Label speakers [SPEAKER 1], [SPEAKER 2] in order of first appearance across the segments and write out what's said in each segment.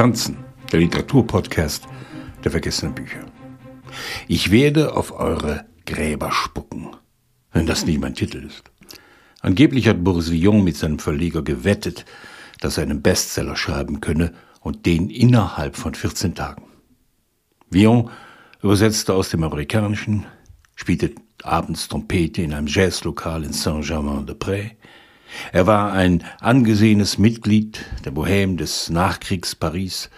[SPEAKER 1] Franzen, der Literaturpodcast der vergessenen Bücher. Ich werde auf eure Gräber spucken, wenn das nicht mein Titel ist. Angeblich hat Boris Villon mit seinem Verleger gewettet, dass er einen Bestseller schreiben könne und den innerhalb von 14 Tagen. Villon übersetzte aus dem Amerikanischen, spielte abends Trompete in einem Jazzlokal in Saint-Germain-de-Prés. Er war ein angesehenes Mitglied der Bohème des Nachkriegs-Paris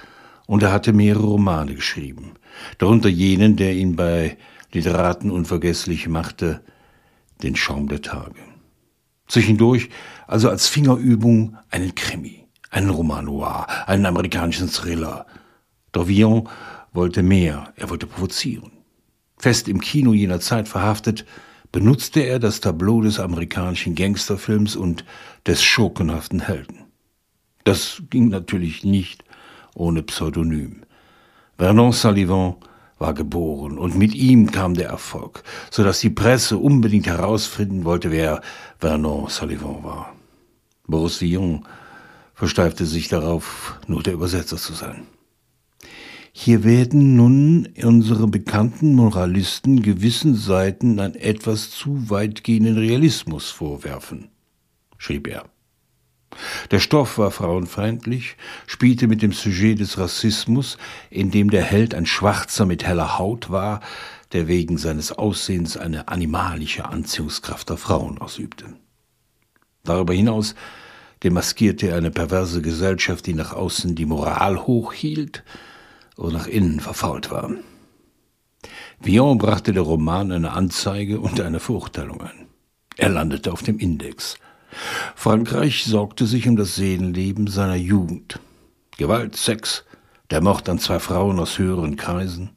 [SPEAKER 1] und er hatte mehrere Romane geschrieben, darunter jenen, der ihn bei Literaten unvergesslich machte, den Schaum der Tage. Zwischendurch, also als Fingerübung, einen Krimi, einen Roman noir, einen amerikanischen Thriller. Doch Villon wollte mehr, er wollte provozieren. Fest im Kino jener Zeit verhaftet, benutzte er das Tableau des amerikanischen Gangsterfilms und des schurkenhaften Helden. Das ging natürlich nicht ohne Pseudonym. Vernon Sullivan war geboren und mit ihm kam der Erfolg, so dass die Presse unbedingt herausfinden wollte, wer Vernon Sullivan war. Boris Villon versteifte sich darauf, nur der Übersetzer zu sein. Hier werden nun unsere bekannten Moralisten gewissen Seiten an etwas zu weitgehenden Realismus vorwerfen, schrieb er. Der Stoff war frauenfeindlich, spielte mit dem Sujet des Rassismus, in dem der Held ein Schwarzer mit heller Haut war, der wegen seines Aussehens eine animalische Anziehungskraft auf Frauen ausübte. Darüber hinaus demaskierte er eine perverse Gesellschaft, die nach außen die Moral hochhielt und nach innen verfault war. Villon brachte der Roman eine Anzeige und eine Verurteilung ein. Er landete auf dem Index – Frankreich sorgte sich um das Seelenleben seiner Jugend. Gewalt, Sex, der Mord an zwei Frauen aus höheren Kreisen.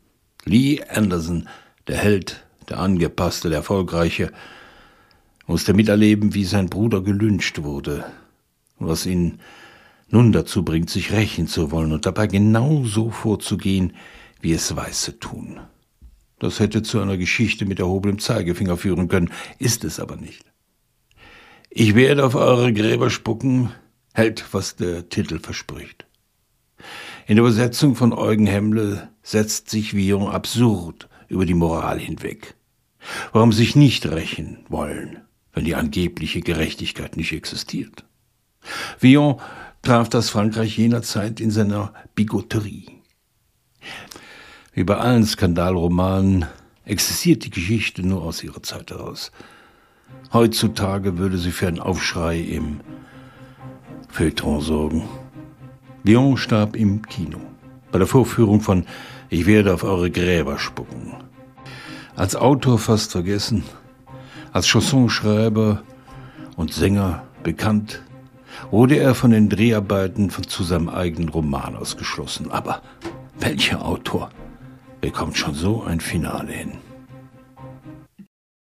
[SPEAKER 1] Lee Anderson, der Held, der Angepasste, der Erfolgreiche, musste miterleben, wie sein Bruder gelünscht wurde, was ihn nun dazu bringt, sich rächen zu wollen und dabei genau so vorzugehen, wie es Weiße tun. Das hätte zu einer Geschichte mit erhobenem Zeigefinger führen können, ist es aber nicht. Ich werde auf eure Gräber spucken, hält, was der Titel verspricht. In der Übersetzung von Eugen Hemmle setzt sich Villon absurd über die Moral hinweg. Warum sich nicht rächen wollen, wenn die angebliche Gerechtigkeit nicht existiert? Villon traf das Frankreich jener Zeit in seiner Bigotterie. Wie bei allen Skandalromanen existiert die Geschichte nur aus ihrer Zeit heraus. Heutzutage würde sie für einen Aufschrei im Feuilleton sorgen. Lyon starb im Kino. Bei der Vorführung von Ich werde auf eure Gräber spucken. Als Autor fast vergessen, als Chansonschreiber und Sänger bekannt, wurde er von den Dreharbeiten von, zu seinem eigenen Roman ausgeschlossen. Aber welcher Autor bekommt schon so ein Finale hin?